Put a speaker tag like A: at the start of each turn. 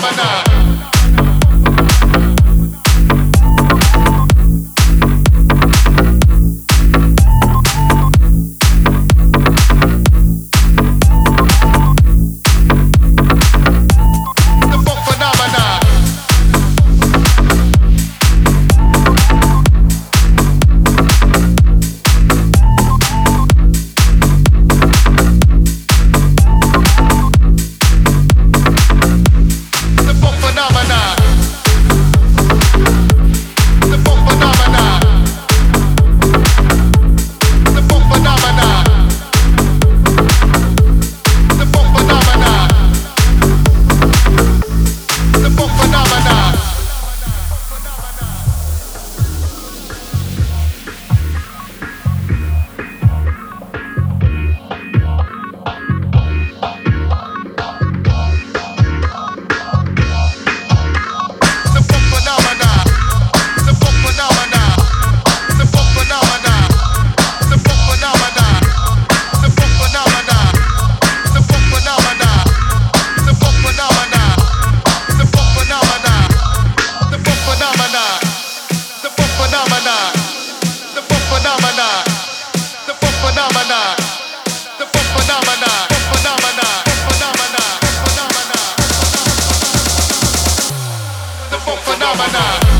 A: phenomena. Ghana.